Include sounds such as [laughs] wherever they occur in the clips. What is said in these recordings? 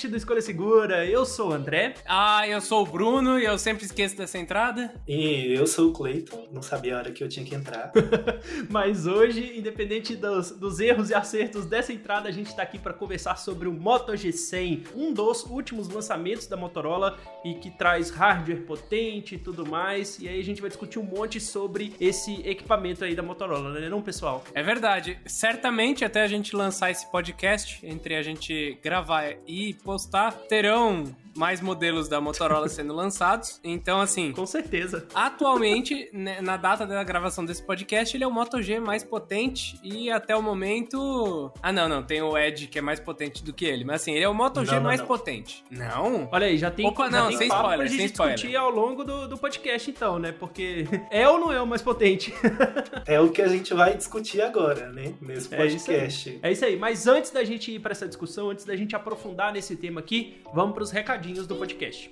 Podcast do Escolha Segura. Eu sou o André. Ah, eu sou o Bruno e eu sempre esqueço dessa entrada. E eu sou o Cleiton, não sabia a hora que eu tinha que entrar. [laughs] Mas hoje, independente dos, dos, erros e acertos dessa entrada, a gente está aqui para conversar sobre o Moto G100, um dos últimos lançamentos da Motorola e que traz hardware potente e tudo mais. E aí a gente vai discutir um monte sobre esse equipamento aí da Motorola, né, não, pessoal? É verdade. Certamente até a gente lançar esse podcast, entre a gente gravar e postar, terão mais modelos da Motorola [laughs] sendo lançados. Então, assim. Com certeza. Atualmente, né, na data da gravação desse podcast, ele é o Moto G mais potente e até o momento. Ah, não, não. Tem o Edge que é mais potente do que ele. Mas assim, ele é o Moto G não, mais não. potente. Não? Olha aí, já tem. Opa, já não, tem sem spoiler. Sem discutir spoiler. ao longo do, do podcast, então, né? Porque [laughs] é ou não é o mais potente? [laughs] é o que a gente vai discutir agora, né? Nesse podcast. É isso aí. É isso aí. Mas antes da gente ir para essa discussão, antes da gente aprofundar nesse tema aqui, vamos para os recadinhos do podcast.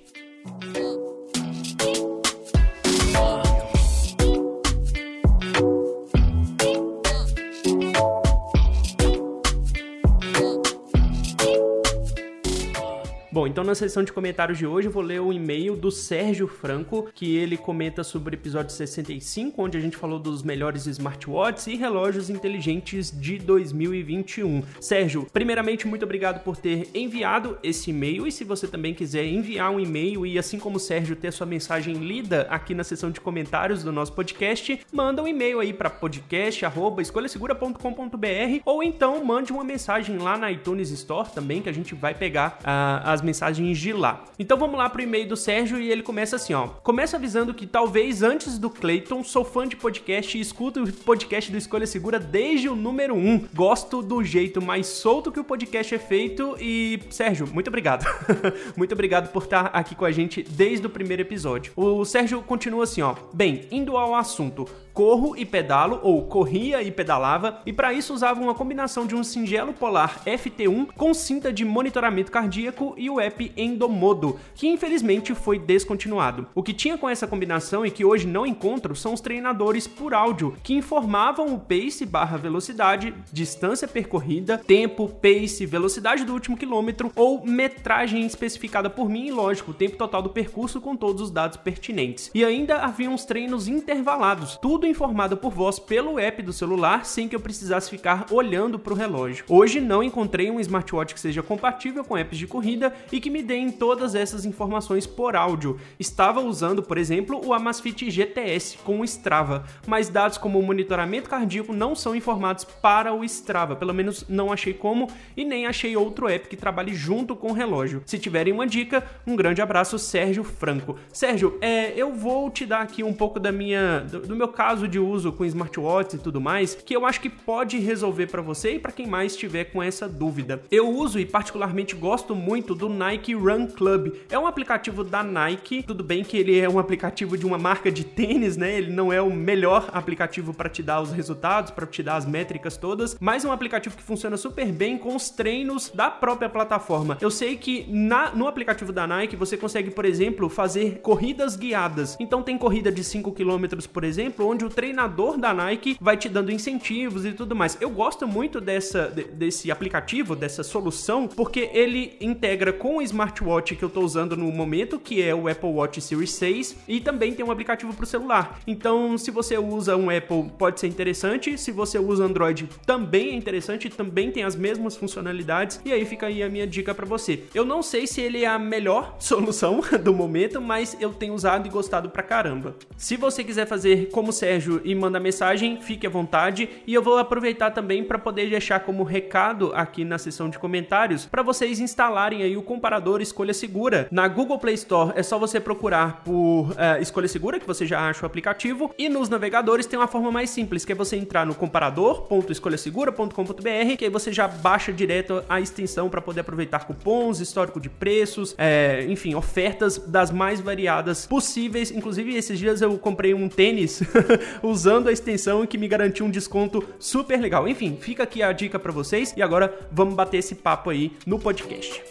Então na sessão de comentários de hoje eu vou ler o e-mail do Sérgio Franco, que ele comenta sobre o episódio 65, onde a gente falou dos melhores smartwatches e relógios inteligentes de 2021. Sérgio, primeiramente, muito obrigado por ter enviado esse e-mail e se você também quiser enviar um e-mail e assim como o Sérgio ter sua mensagem lida aqui na sessão de comentários do nosso podcast, manda um e-mail aí para podcast@escolhasegura.com.br ou então mande uma mensagem lá na iTunes Store também que a gente vai pegar uh, as mensagens de lá. Então vamos lá pro e-mail do Sérgio e ele começa assim, ó. Começa avisando que talvez antes do Clayton, sou fã de podcast e escuto o podcast do Escolha Segura desde o número 1. Gosto do jeito mais solto que o podcast é feito e, Sérgio, muito obrigado. [laughs] muito obrigado por estar aqui com a gente desde o primeiro episódio. O Sérgio continua assim, ó. Bem, indo ao assunto corro e pedalo, ou corria e pedalava, e para isso usava uma combinação de um singelo polar FT1 com cinta de monitoramento cardíaco e o app Endomodo, que infelizmente foi descontinuado. O que tinha com essa combinação e que hoje não encontro são os treinadores por áudio, que informavam o pace barra velocidade, distância percorrida, tempo, pace, velocidade do último quilômetro ou metragem especificada por mim e, lógico, o tempo total do percurso com todos os dados pertinentes. E ainda havia uns treinos intervalados, tudo informado por voz pelo app do celular sem que eu precisasse ficar olhando para o relógio. Hoje não encontrei um smartwatch que seja compatível com apps de corrida e que me deem todas essas informações por áudio. Estava usando, por exemplo, o Amazfit GTS com o Strava, mas dados como o monitoramento cardíaco não são informados para o Strava, pelo menos não achei como e nem achei outro app que trabalhe junto com o relógio. Se tiverem uma dica, um grande abraço, Sérgio Franco. Sérgio, é, eu vou te dar aqui um pouco da minha, do, do meu caso caso de uso com smartwatch e tudo mais, que eu acho que pode resolver para você e para quem mais estiver com essa dúvida. Eu uso e particularmente gosto muito do Nike Run Club. É um aplicativo da Nike, tudo bem que ele é um aplicativo de uma marca de tênis, né? Ele não é o melhor aplicativo para te dar os resultados, para te dar as métricas todas, mas é um aplicativo que funciona super bem com os treinos da própria plataforma. Eu sei que na, no aplicativo da Nike você consegue, por exemplo, fazer corridas guiadas. Então tem corrida de 5 km, por exemplo, onde o treinador da Nike vai te dando incentivos e tudo mais. Eu gosto muito dessa, desse aplicativo, dessa solução, porque ele integra com o smartwatch que eu estou usando no momento, que é o Apple Watch Series 6, e também tem um aplicativo para o celular. Então, se você usa um Apple, pode ser interessante. Se você usa Android, também é interessante, também tem as mesmas funcionalidades. E aí fica aí a minha dica para você. Eu não sei se ele é a melhor [laughs] solução do momento, mas eu tenho usado e gostado pra caramba. Se você quiser fazer como Sérgio Sérgio e manda mensagem, fique à vontade. E eu vou aproveitar também para poder deixar como recado aqui na seção de comentários para vocês instalarem aí o comparador Escolha Segura. Na Google Play Store é só você procurar por uh, Escolha Segura, que você já acha o aplicativo, e nos navegadores tem uma forma mais simples, que é você entrar no comparador.escolhasegura.com.br, que aí você já baixa direto a extensão para poder aproveitar cupons, histórico de preços, é, enfim, ofertas das mais variadas possíveis. Inclusive, esses dias eu comprei um tênis [laughs] usando a extensão que me garantiu um desconto super legal. Enfim, fica aqui a dica para vocês e agora vamos bater esse papo aí no podcast.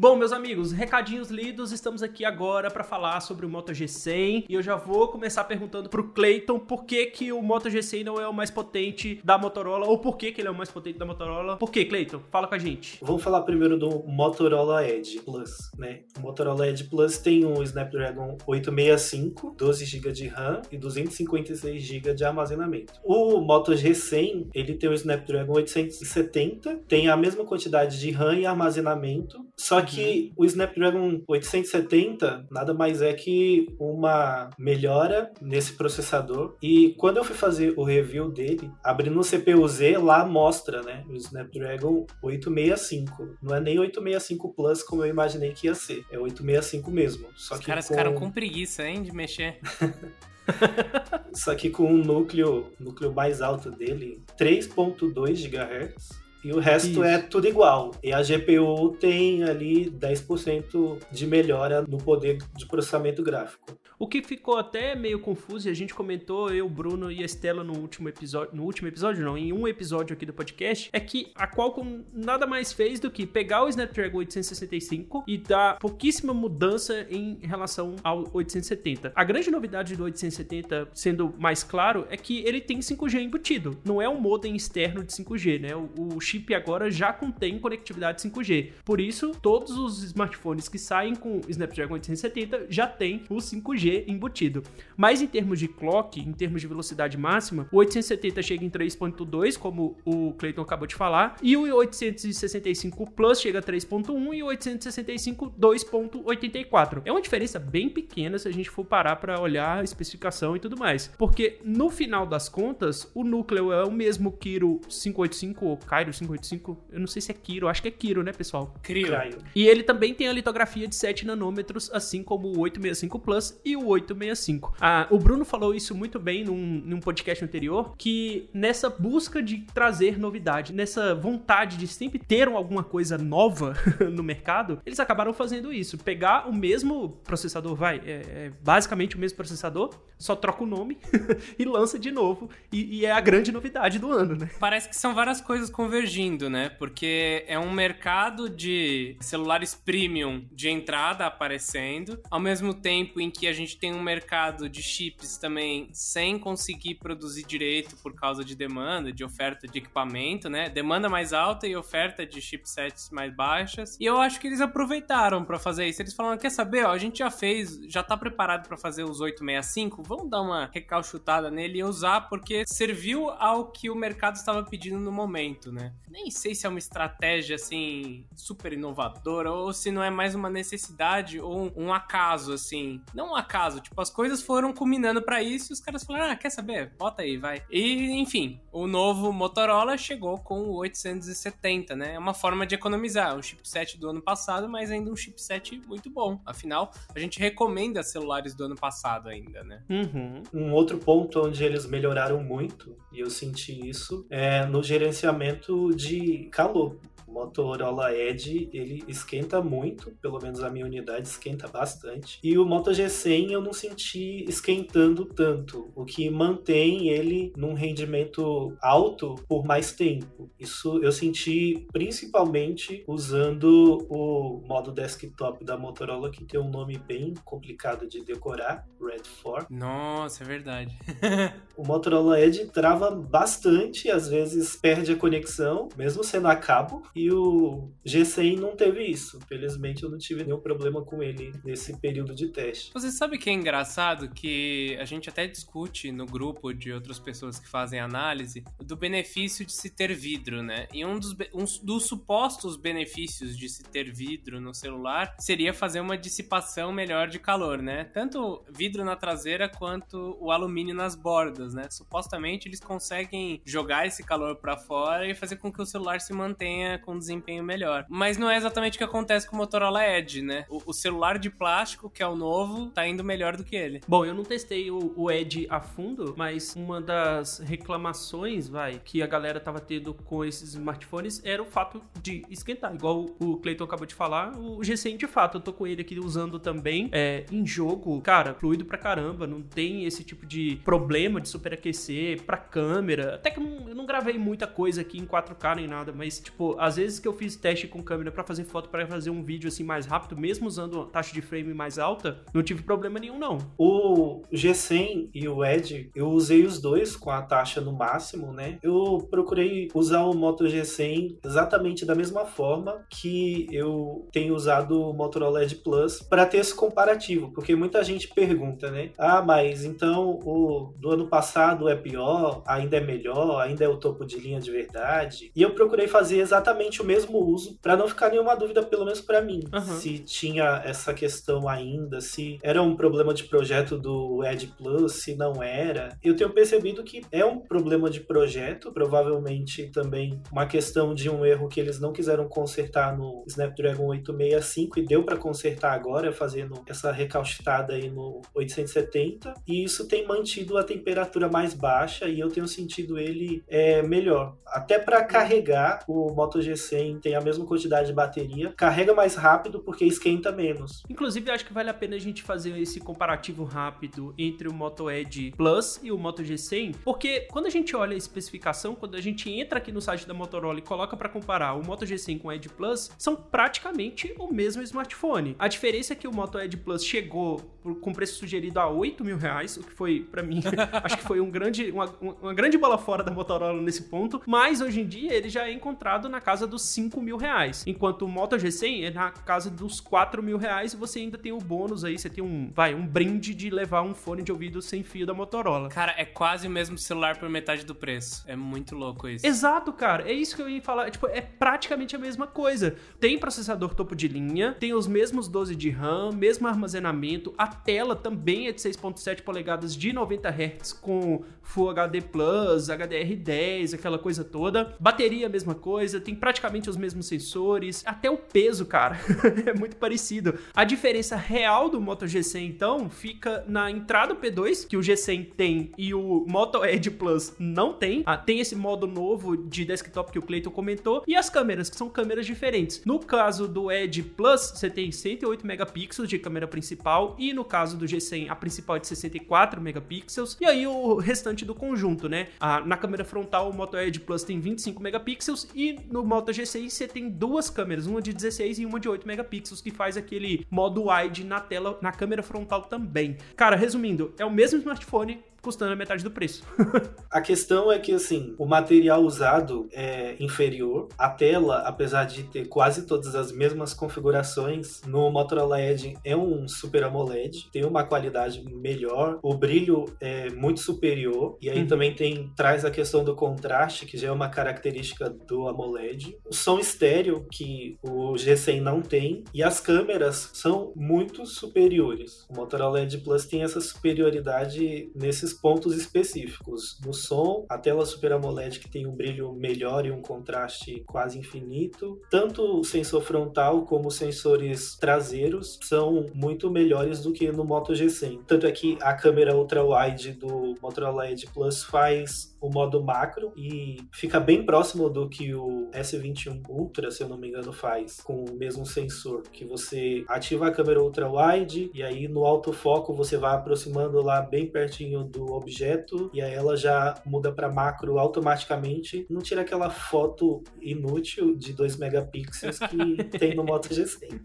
Bom, meus amigos, recadinhos lidos, estamos aqui agora para falar sobre o Moto G100 e eu já vou começar perguntando pro Clayton por que, que o Moto G100 não é o mais potente da Motorola ou por que, que ele é o mais potente da Motorola. Por que, Clayton? Fala com a gente. Vamos falar primeiro do Motorola Edge Plus, né? O Motorola Edge Plus tem um Snapdragon 865, 12 GB de RAM e 256 GB de armazenamento. O Moto G100, ele tem o Snapdragon 870, tem a mesma quantidade de RAM e armazenamento, só que que o Snapdragon 870 nada mais é que uma melhora nesse processador. E quando eu fui fazer o review dele, abrindo o CPU-Z, lá mostra, né, o Snapdragon 865. Não é nem 865 Plus como eu imaginei que ia ser, é 865 mesmo. Só Os que caras com... ficaram com preguiça, hein, de mexer. [laughs] Só que com um núcleo, núcleo mais alto dele, 3.2 GHz, e o resto Isso. é tudo igual. E a GPU tem ali 10% de melhora no poder de processamento gráfico. O que ficou até meio confuso, e a gente comentou, eu, Bruno e a Estela no último episódio, no último episódio não, em um episódio aqui do podcast, é que a Qualcomm nada mais fez do que pegar o Snapdragon 865 e dar pouquíssima mudança em relação ao 870. A grande novidade do 870, sendo mais claro, é que ele tem 5G embutido. Não é um modem externo de 5G, né? O, o chip agora já contém conectividade 5G. Por isso, todos os smartphones que saem com Snapdragon 870 já têm o 5G embutido. Mas em termos de clock, em termos de velocidade máxima, o 870 chega em 3.2, como o Clayton acabou de falar, e o 865 Plus chega a 3.1 e o 865 2.84. É uma diferença bem pequena se a gente for parar para olhar a especificação e tudo mais. Porque no final das contas, o núcleo é o mesmo Kiro 585 ou Cairo 585, eu não sei se é Kiro, acho que é Kiro, né, pessoal? Kiro. E ele também tem a litografia de 7 nanômetros, assim como o 865 Plus e o 865. Ah, o Bruno falou isso muito bem num, num podcast anterior, que nessa busca de trazer novidade, nessa vontade de sempre ter alguma coisa nova [laughs] no mercado, eles acabaram fazendo isso. Pegar o mesmo processador, vai, é, é basicamente o mesmo processador, só troca o nome [laughs] e lança de novo. E, e, é a grande novidade do ano, né? Parece que são várias coisas convergindo, né? Porque é um mercado de celulares premium de entrada aparecendo, ao mesmo tempo em que a gente gente tem um mercado de chips também sem conseguir produzir direito por causa de demanda, de oferta de equipamento, né? Demanda mais alta e oferta de chipsets mais baixas. E eu acho que eles aproveitaram para fazer isso. Eles falaram: quer saber? Ó, a gente já fez, já tá preparado para fazer os 865, vamos dar uma recalchutada nele e usar, porque serviu ao que o mercado estava pedindo no momento, né? Nem sei se é uma estratégia assim super inovadora ou se não é mais uma necessidade ou um acaso, assim. Não um acaso. Tipo, as coisas foram culminando para isso e os caras falaram: ah, quer saber? Bota aí, vai. E, enfim, o novo Motorola chegou com o 870, né? É uma forma de economizar. Um chipset do ano passado, mas ainda um chipset muito bom. Afinal, a gente recomenda celulares do ano passado ainda, né? Uhum. Um outro ponto onde eles melhoraram muito, e eu senti isso, é no gerenciamento de calor. Motorola Edge, ele esquenta muito, pelo menos a minha unidade esquenta bastante. E o Moto G100 eu não senti esquentando tanto, o que mantém ele num rendimento alto por mais tempo. Isso eu senti principalmente usando o modo desktop da Motorola, que tem um nome bem complicado de decorar, Red 4. Nossa, é verdade. [laughs] o Motorola Edge trava bastante, às vezes perde a conexão mesmo sendo a cabo, e o G100 não teve isso. Felizmente eu não tive nenhum problema com ele nesse período de teste. Você sabe que é engraçado que a gente até discute no grupo de outras pessoas que fazem análise do benefício de se ter vidro, né? E um dos, um dos supostos benefícios de se ter vidro no celular seria fazer uma dissipação melhor de calor, né? Tanto vidro na traseira quanto o alumínio nas bordas, né? Supostamente eles conseguem jogar esse calor para fora e fazer com que o celular se mantenha com desempenho melhor. Mas não é exatamente o que acontece com o Motorola Edge, né? O, o celular de plástico, que é o novo, tá indo melhor do que ele. Bom, eu não testei o, o Edge a fundo, mas uma das reclamações, vai, que a galera tava tendo com esses smartphones era o fato de esquentar. Igual o Cleiton acabou de falar, o G100 de fato, eu tô com ele aqui usando também é, em jogo, cara, fluido pra caramba, não tem esse tipo de problema de superaquecer pra câmera. Até que eu não, eu não gravei muita coisa aqui em 4K nem nada, mas tipo, às vezes que eu fiz teste com câmera para fazer foto, para fazer um vídeo assim mais rápido, mesmo usando taxa de frame mais alta, não tive problema nenhum não. O G100 e o Edge, eu usei os dois com a taxa no máximo, né? Eu procurei usar o Moto G100 exatamente da mesma forma que eu tenho usado o Motorola Edge Plus para ter esse comparativo, porque muita gente pergunta, né? Ah, mas então o do ano passado é pior, ainda é melhor, ainda é o topo de linha de verdade. E eu procurei fazer exatamente o mesmo uso para não ficar nenhuma dúvida, pelo menos para mim, uhum. se tinha essa questão ainda, se era um problema de projeto do Edge Plus, se não era. Eu tenho percebido que é um problema de projeto, provavelmente também uma questão de um erro que eles não quiseram consertar no Snapdragon 865 e deu para consertar agora, fazendo essa recalcitada aí no 870. E isso tem mantido a temperatura mais baixa e eu tenho sentido ele é, melhor. Até para carregar, o Moto G100 tem a mesma quantidade de bateria, carrega mais rápido porque esquenta menos. Inclusive, acho que vale a pena a gente fazer esse comparativo rápido entre o Moto Edge Plus e o Moto G100, porque quando a gente olha a especificação, quando a gente entra aqui no site da Motorola e coloca para comparar o Moto G100 com o Edge Plus, são praticamente o mesmo smartphone. A diferença é que o Moto Edge Plus chegou com preço sugerido a 8 mil reais, o que foi, para mim, [laughs] acho que foi um grande, uma, uma grande bola fora da Motorola nesse ponto, mas hoje em dia ele já é encontrado na casa dos 5 mil reais, enquanto o Moto G100 é na casa dos 4 mil reais e você ainda tem o bônus aí, você tem um, vai, um brinde de levar um fone de ouvido sem fio da Motorola. Cara, é quase o mesmo celular por metade do preço. É muito louco isso. Exato, cara. É isso que eu ia falar. É, tipo, é praticamente a mesma coisa. Tem processador topo de linha, tem os mesmos 12 de RAM, mesmo armazenamento, a tela também é de 6.7 polegadas de 90 Hz com Full HD Plus, HDR10, aquela coisa toda. Bateria, mesma coisa, tem praticamente os mesmos sensores, até o peso, cara, [laughs] é muito parecido. A diferença real do Moto G100, então, fica na entrada P2, que o G100 tem e o Moto Edge Plus não tem. Ah, tem esse modo novo de desktop que o Clayton comentou, e as câmeras, que são câmeras diferentes. No caso do Edge Plus, você tem 108 megapixels de câmera principal, e no caso do G100, a principal é de 64 megapixels, e aí o restante do conjunto, né? Ah, na câmera frontal, o Moto Edge Plus tem 25 megapixels e no G6 você tem duas câmeras, uma de 16 e uma de 8 megapixels, que faz aquele modo wide na tela, na câmera frontal também. Cara, resumindo, é o mesmo smartphone, custando a metade do preço. [laughs] a questão é que, assim, o material usado é inferior. A tela, apesar de ter quase todas as mesmas configurações, no Motorola Edge é um Super AMOLED, tem uma qualidade melhor, o brilho é muito superior, e aí uhum. também tem traz a questão do contraste, que já é uma característica do AMOLED. O som estéreo, que o G100 não tem, e as câmeras são muito superiores. O Motorola Edge Plus tem essa superioridade pontos específicos. No som, a tela Super AMOLED que tem um brilho melhor e um contraste quase infinito. Tanto o sensor frontal como os sensores traseiros são muito melhores do que no Moto G100. Tanto é que a câmera ultra wide do Motorola Edge Plus faz o modo macro e fica bem próximo do que o S21 Ultra, se eu não me engano, faz com o mesmo sensor, que você ativa a câmera ultra wide e aí no autofoco você vai aproximando lá bem pertinho do objeto e aí ela já muda para macro automaticamente, não tira aquela foto inútil de 2 megapixels que [laughs] tem no Moto G100.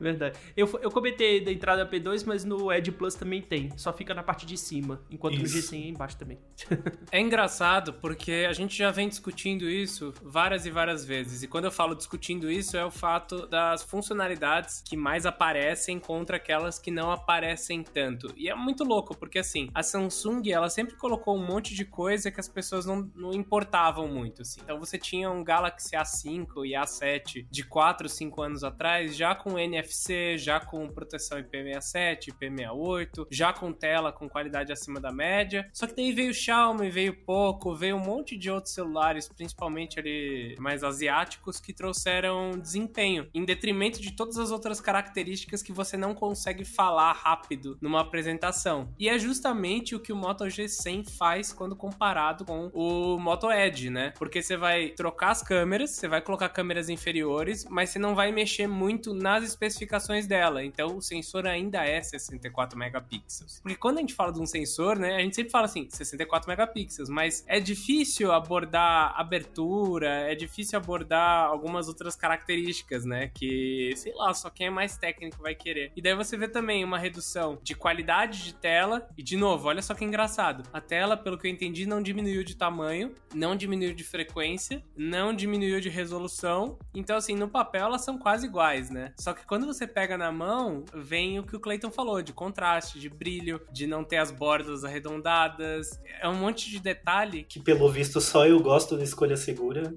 Verdade. Eu, eu comentei da entrada P2, mas no Edge Plus também tem. Só fica na parte de cima. Enquanto Isso. G100 é embaixo também. [laughs] é engraçado porque a gente já vem discutindo isso várias e várias vezes. E quando eu falo discutindo isso, é o fato das funcionalidades que mais aparecem contra aquelas que não aparecem tanto. E é muito louco, porque assim, a Samsung, ela sempre colocou um monte de coisa que as pessoas não, não importavam muito, assim. Então você tinha um Galaxy A5 e A7 de 4, 5 anos atrás, já com NFC, já com proteção IP67, IP68, já com tela com qualidade acima da média. Só que daí veio o Xiaomi, veio Poco, veio um monte de outros celulares, principalmente ali mais asiáticos, que trouxeram desempenho, em detrimento de todas as outras características que você não consegue falar rápido numa apresentação. E é justamente o que o Moto G100 faz quando comparado com o Moto Edge, né? Porque você vai trocar as câmeras, você vai colocar câmeras inferiores, mas você não vai mexer muito nas especificações dela. Então o sensor ainda é 64 megapixels. Porque quando a gente fala de um sensor, né, a gente sempre fala assim, 64 megapixels, mas é difícil abordar abertura, é difícil abordar algumas outras características, né, que, sei lá, só quem é mais técnico vai querer. E daí você vê também uma redução de qualidade de tela, e de novo, olha só que engraçado, a tela, pelo que eu entendi, não diminuiu de tamanho, não diminuiu de frequência, não diminuiu de resolução, então assim, no papel elas são quase iguais, né? Só que quando você pega na mão, vem o que o Clayton falou, de contraste, de brilho, de não ter as bordas arredondadas. É um monte de detalhe. Que pelo visto só eu gosto de escolha segura.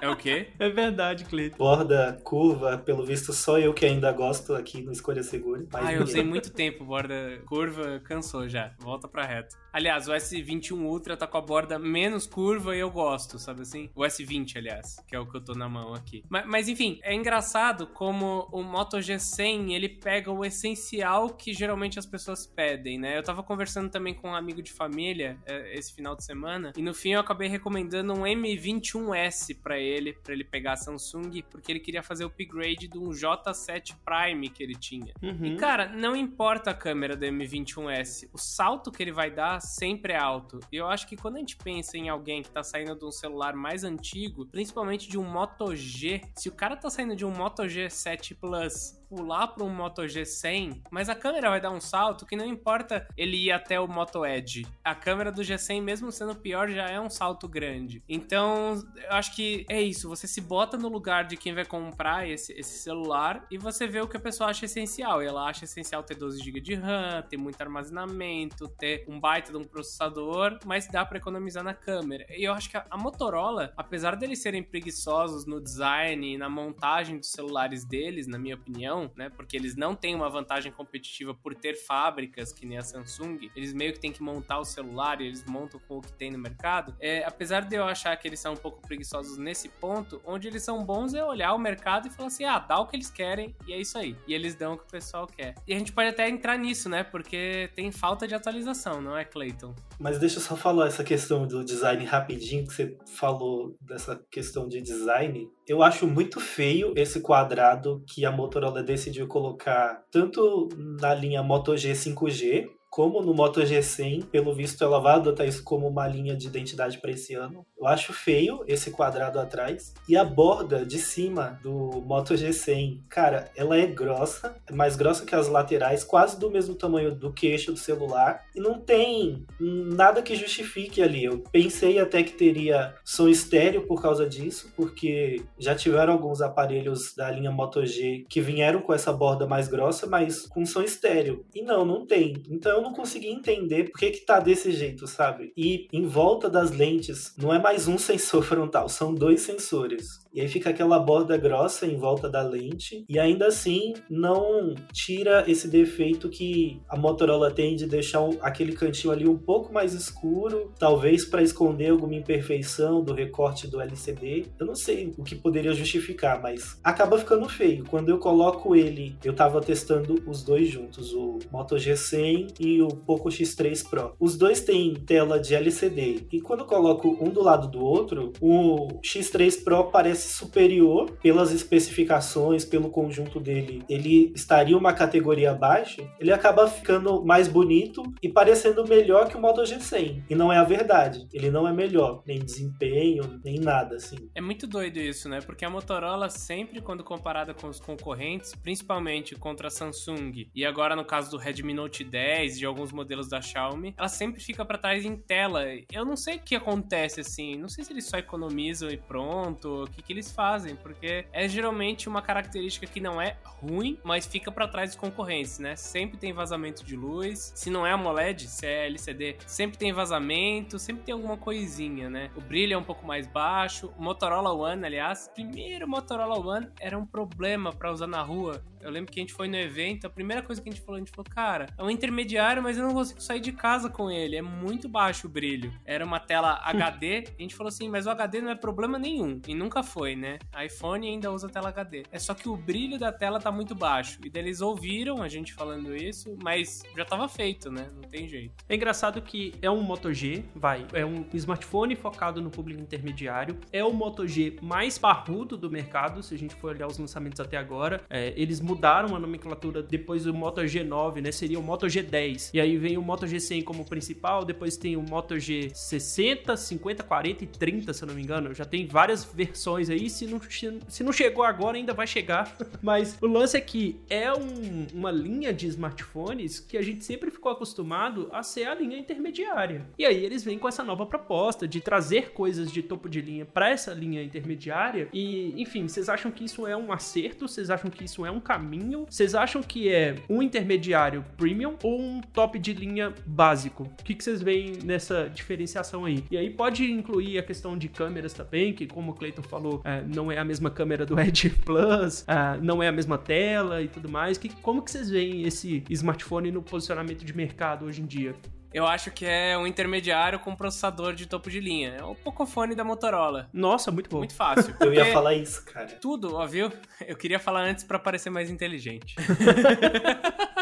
é o quê? [laughs] É verdade, Cleiton. Borda curva, pelo visto só eu que ainda gosto aqui no escolha segura. Ah, eu usei muito tempo borda curva, cansou já. Volta pra reta. Aliás, o S21 Ultra tá com a borda menos curva e eu gosto, sabe assim? O S20, aliás, que é o que eu tô na mão aqui. Mas, mas enfim, é engraçado como o Moto G100 ele pega o essencial que geralmente as pessoas pedem, né? Eu tava conversando também com um amigo de família é, esse final de semana e no fim eu acabei recomendando um M21S para ele, para ele pegar a Samsung, porque ele queria fazer o upgrade de um J7 Prime que ele tinha. Uhum. E cara, não importa a câmera do M21S, o salto que ele vai dar sempre é alto. E eu acho que quando a gente pensa em alguém que tá saindo de um celular mais antigo, principalmente de um Moto G, se o cara tá saindo de um Moto G7 Plus pular para um Moto G100, mas a câmera vai dar um salto que não importa ele ir até o Moto Edge. A câmera do G100, mesmo sendo pior, já é um salto grande. Então, eu acho que é isso. Você se bota no lugar de quem vai comprar esse, esse celular e você vê o que a pessoa acha essencial. E ela acha essencial ter 12 GB de RAM, ter muito armazenamento, ter um baita de um processador, mas dá para economizar na câmera. E eu acho que a, a Motorola, apesar deles serem preguiçosos no design e na montagem dos celulares deles, na minha opinião, né? Porque eles não têm uma vantagem competitiva por ter fábricas que nem a Samsung. Eles meio que têm que montar o celular e eles montam com o que tem no mercado. É, apesar de eu achar que eles são um pouco preguiçosos nesse ponto, onde eles são bons é olhar o mercado e falar assim: ah, dá o que eles querem e é isso aí. E eles dão o que o pessoal quer. E a gente pode até entrar nisso, né? Porque tem falta de atualização, não é, Clayton? Mas deixa eu só falar essa questão do design rapidinho, que você falou dessa questão de design. Eu acho muito feio esse quadrado que a Motorola decidiu colocar tanto na linha Moto G 5G como no Moto G100, pelo visto ela vai adotar isso como uma linha de identidade para esse ano. Eu acho feio esse quadrado atrás. E a borda de cima do Moto G100, cara, ela é grossa, é mais grossa que as laterais, quase do mesmo tamanho do queixo do celular. E não tem nada que justifique ali. Eu pensei até que teria som estéreo por causa disso, porque já tiveram alguns aparelhos da linha Moto G que vieram com essa borda mais grossa, mas com som estéreo. E não, não tem. Então eu não consegui entender por que que tá desse jeito, sabe? E em volta das lentes, não é mais um [laughs] sensor frontal, são dois sensores. E aí fica aquela borda grossa em volta da lente e ainda assim não tira esse defeito que a Motorola tem de deixar aquele cantinho ali um pouco mais escuro, talvez para esconder alguma imperfeição do recorte do LCD. Eu não sei o que poderia justificar, mas acaba ficando feio. Quando eu coloco ele, eu tava testando os dois juntos, o Moto G100 e o Poco X3 Pro. Os dois têm tela de LCD e quando eu coloco um do lado do outro, o X3 Pro parece parece superior pelas especificações, pelo conjunto dele, ele estaria uma categoria abaixo, ele acaba ficando mais bonito e parecendo melhor que o Moto G100. E não é a verdade. Ele não é melhor, nem desempenho, nem nada assim. É muito doido isso, né? Porque a Motorola sempre quando comparada com os concorrentes, principalmente contra a Samsung e agora no caso do Redmi Note 10 e alguns modelos da Xiaomi, ela sempre fica para trás em tela. Eu não sei o que acontece assim, não sei se eles só economizam e pronto, o que que eles fazem, porque é geralmente uma característica que não é ruim, mas fica para trás dos concorrentes, né? Sempre tem vazamento de luz. Se não é AMOLED, se é LCD, sempre tem vazamento, sempre tem alguma coisinha, né? O brilho é um pouco mais baixo. O Motorola One, aliás, primeiro Motorola One era um problema para usar na rua. Eu lembro que a gente foi no evento, a primeira coisa que a gente falou, a gente falou, cara, é um intermediário, mas eu não consigo sair de casa com ele. É muito baixo o brilho. Era uma tela HD. a gente falou assim, mas o HD não é problema nenhum. E nunca foi, né? iPhone ainda usa tela HD. É só que o brilho da tela tá muito baixo. E daí eles ouviram a gente falando isso, mas já tava feito, né? Não tem jeito. É engraçado que é um Moto G, vai, é um smartphone focado no público intermediário. É o Moto G mais parrudo do mercado, se a gente for olhar os lançamentos até agora. É, eles mudaram a nomenclatura depois do Moto G9, né? Seria o Moto G10. E aí vem o Moto G100 como principal, depois tem o Moto G60, 50, 40 e 30, se eu não me engano. Já tem várias versões aí. Se não, se não chegou agora, ainda vai chegar. [laughs] Mas o lance é que é um, uma linha de smartphones que a gente sempre ficou acostumado a ser a linha intermediária. E aí eles vêm com essa nova proposta de trazer coisas de topo de linha para essa linha intermediária. E, enfim, vocês acham que isso é um acerto? Vocês acham que isso é um caminho? Vocês acham que é um intermediário premium ou um top de linha básico? O que, vocês veem nessa diferenciação aí? E aí pode incluir a questão de câmeras também, que como o Clayton falou, é, não é a mesma câmera do [laughs] Edge Plus, é, não é a mesma tela e tudo mais. Que, como que vocês veem esse smartphone no posicionamento de mercado hoje em dia? Eu acho que é um intermediário com processador de topo de linha. É o Pocophone da Motorola. Nossa, muito bom. Muito fácil. Eu ia falar isso, cara. Tudo, ó, viu? Eu queria falar antes para parecer mais inteligente. [laughs]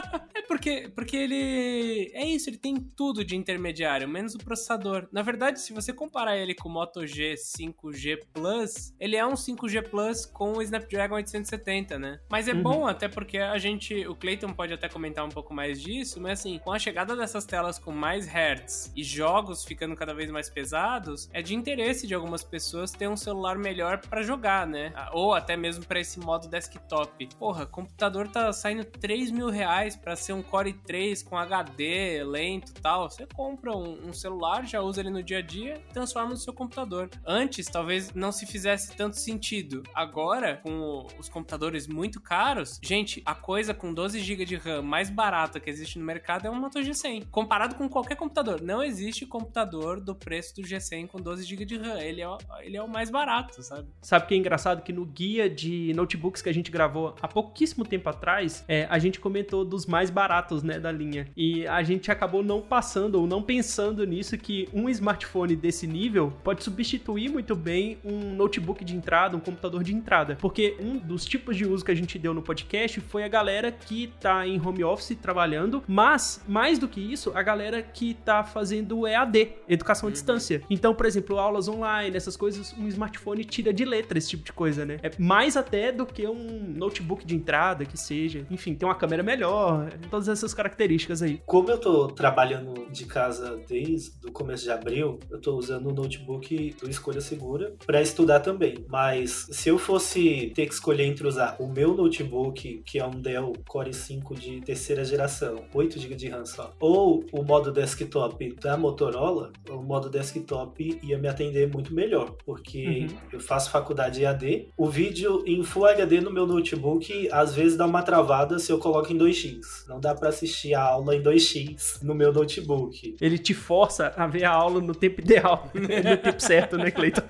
porque, porque ele. É isso, ele tem tudo de intermediário, menos o processador. Na verdade, se você comparar ele com o Moto G 5G Plus, ele é um 5G Plus com o Snapdragon 870, né? Mas é uhum. bom até porque a gente. O Clayton pode até comentar um pouco mais disso, mas assim, com a chegada dessas telas com mais hertz e jogos ficando cada vez mais pesados, é de interesse de algumas pessoas ter um celular melhor para jogar, né? Ou até mesmo para esse modo desktop. Porra, computador tá saindo 3 mil reais pra ser um Core i3 com HD lento e tal. Você compra um, um celular, já usa ele no dia a dia transforma no seu computador. Antes, talvez não se fizesse tanto sentido. Agora, com os computadores muito caros, gente, a coisa com 12 GB de RAM mais barata que existe no mercado é um Moto G100. Comparado com qualquer computador. Não existe computador do preço do G100 com 12 GB de RAM. Ele é, ele é o mais barato, sabe? Sabe o que é engraçado? Que no guia de notebooks que a gente gravou há pouquíssimo tempo atrás, é, a gente comentou dos mais baratos, né, da linha. E a gente acabou não passando ou não pensando nisso que um smartphone desse nível pode substituir muito bem um notebook de entrada, um computador de entrada. Porque um dos tipos de uso que a gente deu no podcast foi a galera que tá em home office trabalhando, mas mais do que isso, a galera que tá fazendo EAD, educação à uhum. distância. Então, por exemplo, aulas online, essas coisas, um smartphone tira de letra esse tipo de coisa, né? É mais até do que um notebook de entrada, que seja. Enfim, tem uma câmera melhor, todas essas características aí. Como eu tô trabalhando de casa desde o começo de abril, eu tô usando o notebook do Escolha Segura para estudar também. Mas se eu fosse ter que escolher entre usar o meu notebook, que é um Dell Core 5 de terceira geração, 8 GB de RAM só, ou o modo desktop da Motorola, o modo desktop ia me atender muito melhor, porque uhum. eu faço faculdade EAD. O vídeo em Full HD no meu notebook às vezes dá uma travada se eu coloco em 2x. Não dá para assistir a aula em 2x no meu notebook. Ele te força a ver a aula no tempo ideal, [laughs] no tempo certo, né, Cleiton?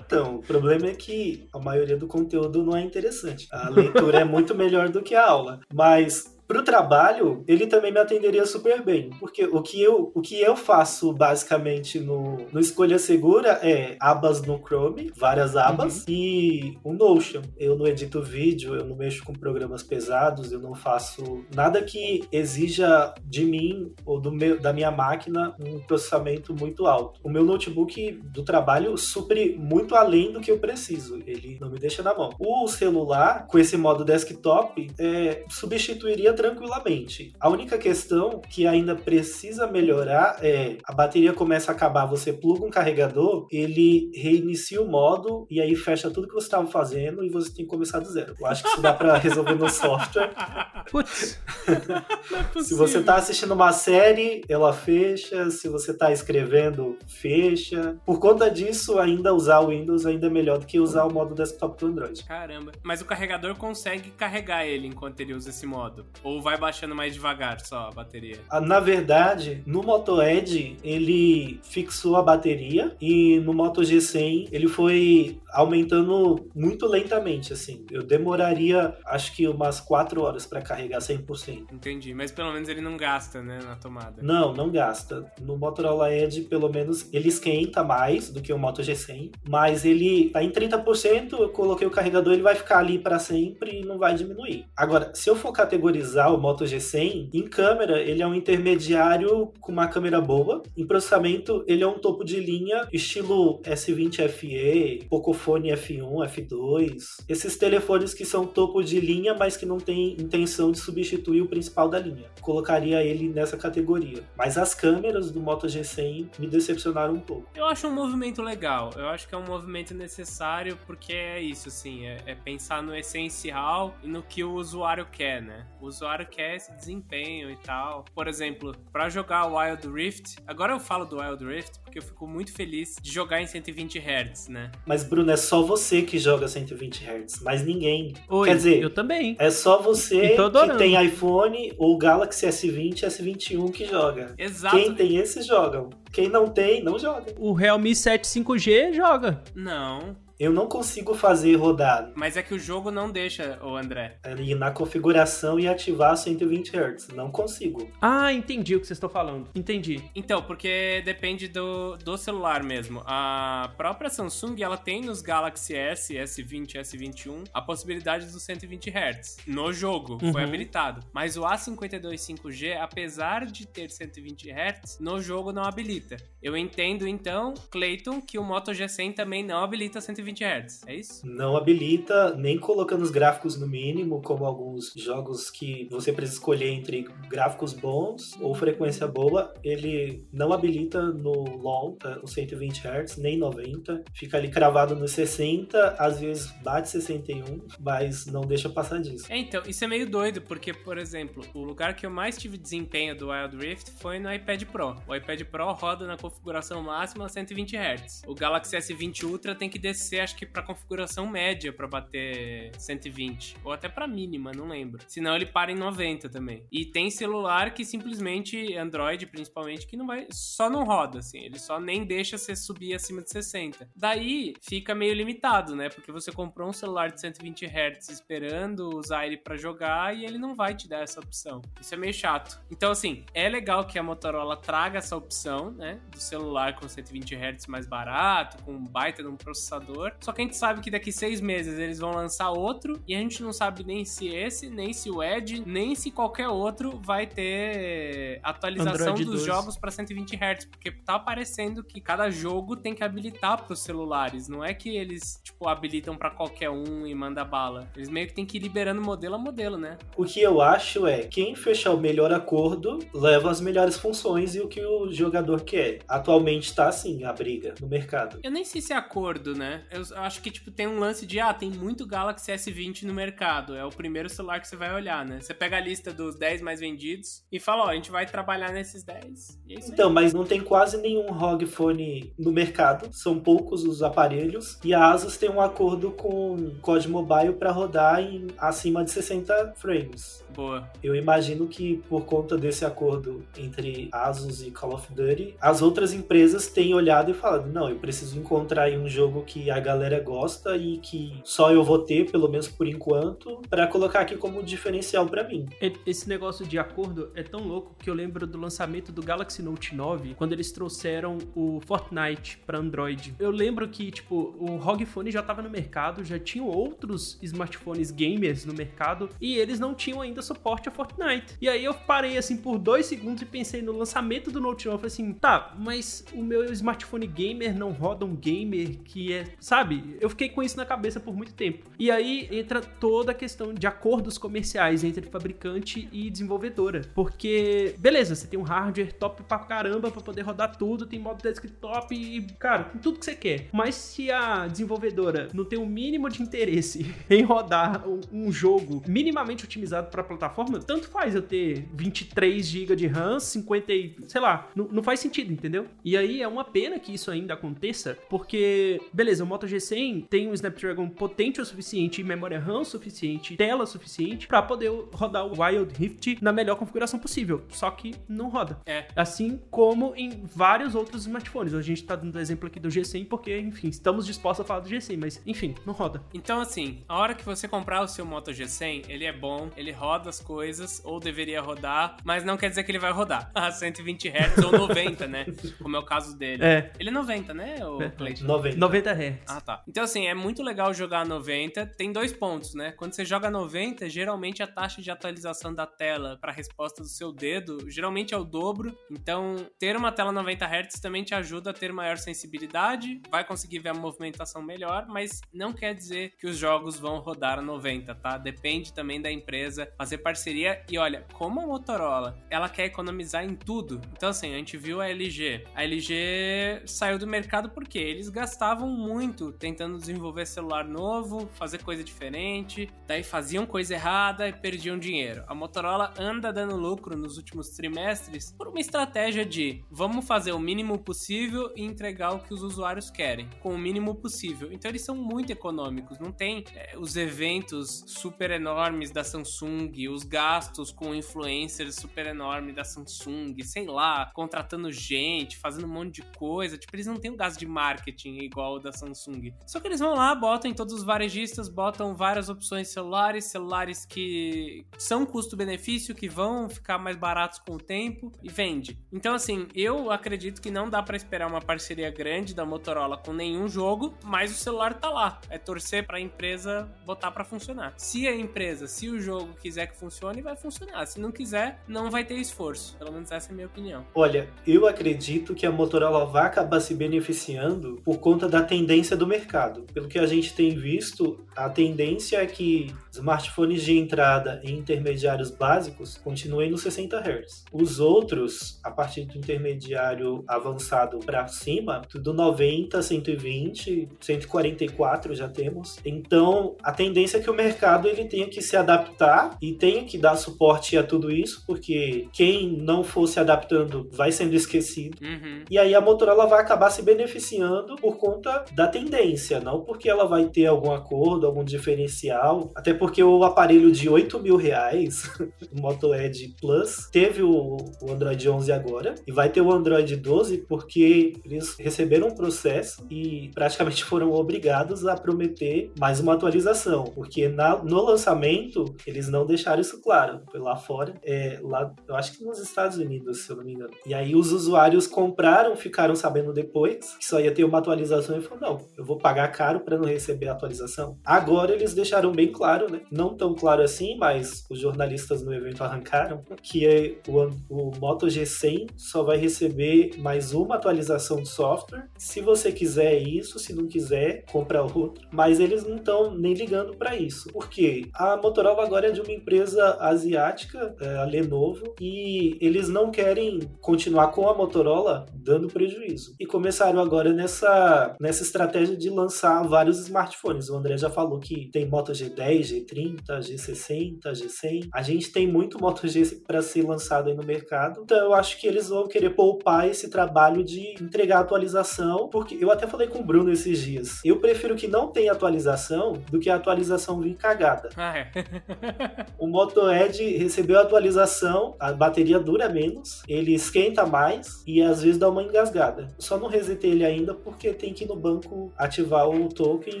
Então, o problema é que a maioria do conteúdo não é interessante. A leitura é muito melhor do que a aula. Mas Pro trabalho, ele também me atenderia super bem, porque o que eu, o que eu faço basicamente no, no Escolha Segura é abas no Chrome, várias abas, uhum. e o Notion. Eu não edito vídeo, eu não mexo com programas pesados, eu não faço nada que exija de mim ou do meu, da minha máquina um processamento muito alto. O meu notebook do trabalho supre muito além do que eu preciso, ele não me deixa na mão. O celular, com esse modo desktop, é, substituiria tranquilamente. A única questão que ainda precisa melhorar é a bateria começa a acabar, você pluga um carregador, ele reinicia o modo e aí fecha tudo que você estava fazendo e você tem que começar do zero. Eu acho que isso dá para resolver no software. [laughs] Putz. É Se você está assistindo uma série, ela fecha. Se você está escrevendo, fecha. Por conta disso, ainda usar o Windows ainda é melhor do que usar o modo desktop do Android. Caramba. Mas o carregador consegue carregar ele enquanto ele usa esse modo? Ou vai baixando mais devagar só a bateria? Ah, na verdade, no Moto Edge, ele fixou a bateria e no Moto G100 ele foi aumentando muito lentamente, assim. Eu demoraria, acho que umas 4 horas para carregar 100%. Entendi, mas pelo menos ele não gasta, né, na tomada. Não, não gasta. No Motorola Edge, pelo menos, ele esquenta mais do que o Moto G100, mas ele tá em 30%, eu coloquei o carregador, ele vai ficar ali para sempre e não vai diminuir. Agora, se eu for categorizar o Moto G100, em câmera, ele é um intermediário com uma câmera boa, em processamento, ele é um topo de linha estilo S20 FE, pouco Fone F1, F2, esses telefones que são topo de linha, mas que não tem intenção de substituir o principal da linha. Colocaria ele nessa categoria. Mas as câmeras do Moto G100 me decepcionaram um pouco. Eu acho um movimento legal. Eu acho que é um movimento necessário porque é isso, assim, é, é pensar no essencial e no que o usuário quer, né? O usuário quer esse desempenho e tal. Por exemplo, para jogar o Wild Rift, agora eu falo do Wild Rift porque eu fico muito feliz de jogar em 120 Hz, né? Mas Bruno, é só você que joga 120 Hz, mas ninguém. Oi, Quer dizer, eu também. É só você que tem iPhone ou Galaxy S20, S21 que joga. Exato. Quem tem esses jogam. Quem não tem, não joga. O Realme 7 5G joga. Não eu não consigo fazer rodar. Mas é que o jogo não deixa, o André. Ir na configuração e ativar 120 Hz. Não consigo. Ah, entendi o que vocês estão falando. Entendi. Então, porque depende do, do celular mesmo. A própria Samsung, ela tem nos Galaxy S, S20, S21, a possibilidade dos 120 Hz. No jogo, uhum. foi habilitado. Mas o A52 5G, apesar de ter 120 Hz, no jogo não habilita. Eu entendo, então, Clayton, que o Moto G100 também não habilita 120 120 Hz, é isso? Não habilita, nem colocando os gráficos no mínimo, como alguns jogos que você precisa escolher entre gráficos bons ou frequência boa, ele não habilita no LoL tá? os 120 Hz, nem 90. Fica ali cravado no 60, às vezes bate 61, mas não deixa passar disso. É, então, isso é meio doido, porque, por exemplo, o lugar que eu mais tive desempenho do Wild Rift foi no iPad Pro. O iPad Pro roda na configuração máxima 120 Hz. O Galaxy S20 Ultra tem que descer acho que para configuração média para bater 120 ou até para mínima, não lembro. Senão ele para em 90 também. E tem celular que simplesmente Android principalmente que não vai só não roda assim, ele só nem deixa você subir acima de 60. Daí fica meio limitado, né? Porque você comprou um celular de 120 Hz esperando usar ele para jogar e ele não vai te dar essa opção. Isso é meio chato. Então assim, é legal que a Motorola traga essa opção, né, do celular com 120 Hz mais barato, com um baita de um processador só que a gente sabe que daqui seis meses eles vão lançar outro e a gente não sabe nem se esse, nem se o Edge, nem se qualquer outro vai ter atualização Android dos 12. jogos para 120 Hz, porque tá aparecendo que cada jogo tem que habilitar para os celulares. Não é que eles tipo habilitam para qualquer um e manda bala. Eles meio que tem que ir liberando modelo a modelo, né? O que eu acho é quem fechar o melhor acordo leva as melhores funções e o que o jogador quer. Atualmente tá assim a briga no mercado. Eu nem sei se é acordo, né? Eu eu acho que, tipo, tem um lance de, ah, tem muito Galaxy S20 no mercado. É o primeiro celular que você vai olhar, né? Você pega a lista dos 10 mais vendidos e fala, ó, a gente vai trabalhar nesses 10. É então, aí. mas não tem quase nenhum ROG Phone no mercado. São poucos os aparelhos. E a Asus tem um acordo com COD Mobile para rodar em acima de 60 frames. Boa. Eu imagino que por conta desse acordo entre Asus e Call of Duty, as outras empresas têm olhado e falado: não, eu preciso encontrar aí um jogo que a galera gosta e que só eu vou ter, pelo menos por enquanto, para colocar aqui como diferencial para mim. Esse negócio de acordo é tão louco que eu lembro do lançamento do Galaxy Note 9, quando eles trouxeram o Fortnite para Android. Eu lembro que, tipo, o ROG Phone já tava no mercado, já tinham outros smartphones gamers no mercado e eles não tinham ainda suporte a Fortnite. E aí eu parei assim por dois segundos e pensei no lançamento do Note 9, falei assim, tá, mas o meu smartphone gamer não roda um gamer que é, sabe? Eu fiquei com isso na cabeça por muito tempo. E aí entra toda a questão de acordos comerciais entre fabricante e desenvolvedora, porque beleza, você tem um hardware top pra caramba para poder rodar tudo, tem modo desktop e, cara, tem tudo que você quer. Mas se a desenvolvedora não tem o mínimo de interesse [laughs] em rodar um, jogo minimamente otimizado para a plataforma, tanto faz eu ter 23 GB de RAM, 50, sei lá, não, não faz sentido, entendeu? E aí é uma pena que isso ainda aconteça, porque beleza, o Moto G100 tem um Snapdragon potente o suficiente, memória RAM suficiente, tela suficiente para poder rodar o Wild Rift na melhor configuração possível. Só que não roda. É. Assim como em vários outros smartphones. A gente tá dando exemplo aqui do G100 porque, enfim, estamos dispostos a falar do G100, mas enfim, não roda. Então, assim, a hora que você comprar o seu Moto G100, ele é bom, ele roda as coisas, ou deveria rodar, mas não quer dizer que ele vai rodar a 120 Hz ou 90, né? Como é o caso dele. É. Ele é 90, né, o é. 90. 90 Hz. Ah, tá. Então, assim, é muito legal jogar 90. Tem dois pontos, né? Quando você joga 90, geralmente a taxa de atualização da tela para a resposta do seu dedo geralmente é o dobro. Então, ter uma tela 90 Hz também te ajuda a ter maior sensibilidade, vai conseguir ver a movimentação melhor, mas não quer dizer que os jogos vão rodar a 90, tá? Depende também da empresa fazer parceria. E olha, como a Motorola, ela quer economizar em tudo. Então, assim, a gente viu a LG. A LG saiu do mercado porque eles gastavam muito tentando desenvolver celular novo, fazer coisa diferente, daí faziam coisa errada e perdiam dinheiro. A Motorola anda dando lucro nos últimos trimestres por uma estratégia de vamos fazer o mínimo possível e entregar o que os usuários querem, com o mínimo possível. Então eles são muito econômicos, não tem é, os eventos super enormes da Samsung, os gastos com influencers super enormes da Samsung, sei lá, contratando gente, fazendo um monte de coisa. Tipo, eles não têm um gasto de marketing igual o da Samsung. Só que eles vão lá, botam em todos os varejistas, botam várias opções celulares, celulares que são custo-benefício, que vão ficar mais baratos com o tempo e vende. Então, assim, eu acredito que não dá para esperar uma parceria grande da Motorola com nenhum jogo, mas o celular tá lá. É torcer para a empresa botar para funcionar. Se a empresa, se o jogo quiser que funcione, vai funcionar. Se não quiser, não vai ter esforço. Pelo menos essa é a minha opinião. Olha, eu acredito que a Motorola vai acabar se beneficiando por conta da tendência do mercado. Pelo que a gente tem visto, a tendência é que smartphones de entrada e intermediários básicos continuem nos 60 Hz. Os outros, a partir do intermediário avançado para cima, tudo 90, 120, 144 já temos. Então, a tendência é que o mercado ele tenha que se adaptar e tenha que dar suporte a tudo isso, porque quem não for se adaptando vai sendo esquecido. Uhum. E aí a Motorola vai acabar se beneficiando por conta da tendência, não porque ela vai ter algum acordo, algum diferencial. Até porque o aparelho de 8 mil reais, [laughs] o Moto Edge Plus, teve o, o Android 11 agora e vai ter o Android 12 porque eles receberam um processo e praticamente foram obrigados a prometer mais uma atualização, porque na, no lançamento eles não deixaram isso claro. Lá fora, é, lá, eu acho que nos Estados Unidos, se eu não me engano. E aí os usuários compraram, ficaram sabendo depois que só ia ter uma atualização e falaram: não, eu vou pagar caro para não receber a atualização. Agora eles deixaram bem claro, né? Não tão claro assim, mas os jornalistas no evento arrancaram que é o, o Moto G100 só vai receber mais uma atualização de software. Se você quiser isso, se não quiser, compra outro. Mas eles não estão nem ligando para isso. Porque a Motorola agora é de uma empresa asiática, é, a Lenovo, e eles não querem continuar com a Motorola dando prejuízo. E começaram agora nessa, nessa estratégia de lançar vários smartphones. O André já falou que tem Moto G10, G30, G60, G100. A gente tem muito Moto G para ser lançado aí no mercado. Então eu acho que eles vão querer poupar esse trabalho de entregar atualização, porque eu até falei com o Bruno esses dias. Eu prefiro que não tenha atualização do que a atualização vir cagada. Ah, é. [laughs] o Moto Edge recebeu a atualização, a bateria dura menos, ele esquenta mais e às vezes dá uma engasgada. Só não resetei ele ainda porque tem que ir no banco ativar o token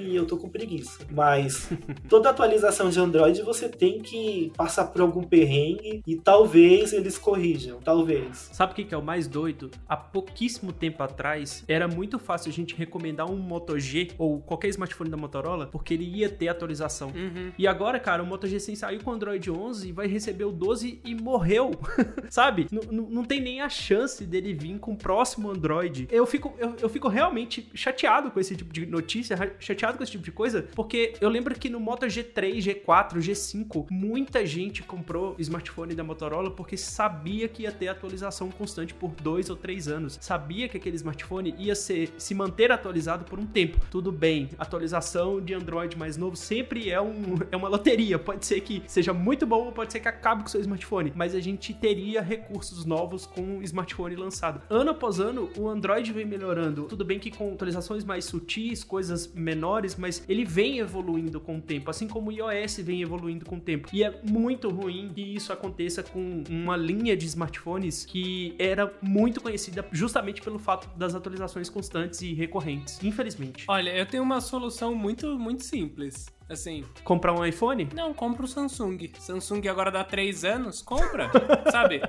e eu tô com preguiça. Mas [laughs] toda atualização de Android você tem que passar por algum perrengue e talvez eles corrijam, talvez. Sabe o que é o mais doido? Há pouquíssimo tempo atrás era muito fácil a gente recomendar um Moto G ou qualquer smartphone da Motorola porque ele ia ter atualização. Uhum. E agora, cara, o Moto G100 saiu com o Android 11 e vai receber o 12 e morreu, [laughs] sabe? N não tem nem a chance dele vir com o próximo Android. Eu fico, eu, eu fico realmente chateado com esse tipo de notícia, chateado com esse tipo de coisa, porque eu lembro que no Moto G3, G4, G5, muita gente comprou smartphone da Motorola porque sabia que ia ter atualização constante por dois ou três anos. Sabia que aquele smartphone ia ser, se manter atualizado por um tempo. Tudo bem, atualização de Android mais novo sempre é, um, [laughs] é uma loteria. Pode ser que seja muito bom pode ser que acabe com seu smartphone, mas a gente teria recursos novos com o smartphone lançado. Ano após ano, o Android vem melhorando. Tudo bem que com atualizações mais sutis, coisas menores, mas ele vem evoluindo com o tempo, assim como o iOS vem evoluindo com o tempo. E é muito ruim que isso aconteça com uma linha de smartphones que era muito conhecida justamente pelo fato das atualizações constantes e recorrentes, infelizmente. Olha, eu tenho uma solução muito, muito simples. Assim. Comprar um iPhone? Não, compra o Samsung. Samsung agora dá 3 anos, compra, [laughs] sabe?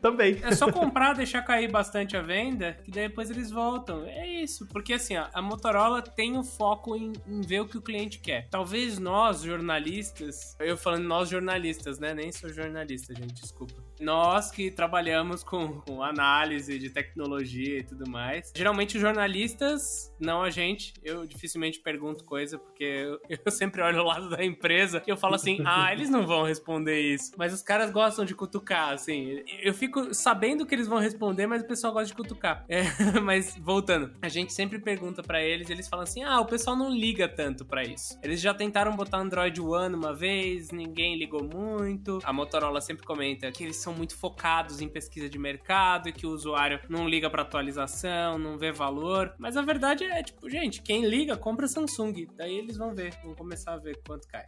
Também. É só comprar, deixar cair bastante a venda, que depois eles voltam. É isso, porque assim, ó, a Motorola tem o foco em, em, ver o que o cliente quer. Talvez nós, jornalistas, eu falando nós jornalistas, né? Nem sou jornalista, gente, desculpa. Nós que trabalhamos com, com análise de tecnologia e tudo mais. Geralmente os jornalistas, não a gente, eu dificilmente pergunto coisa, porque eu, [laughs] eu sempre olho o lado da empresa e eu falo assim: ah, eles não vão responder isso. Mas os caras gostam de cutucar, assim. Eu fico sabendo que eles vão responder, mas o pessoal gosta de cutucar. É, [laughs] mas voltando, a gente sempre pergunta para eles, eles falam assim: ah, o pessoal não liga tanto para isso. Eles já tentaram botar Android One uma vez, ninguém ligou muito. A Motorola sempre comenta que eles são muito focados em pesquisa de mercado e que o usuário não liga para atualização, não vê valor. Mas a verdade é, tipo, gente, quem liga, compra Samsung. Daí eles vão ver, vão começar a ver quanto cai.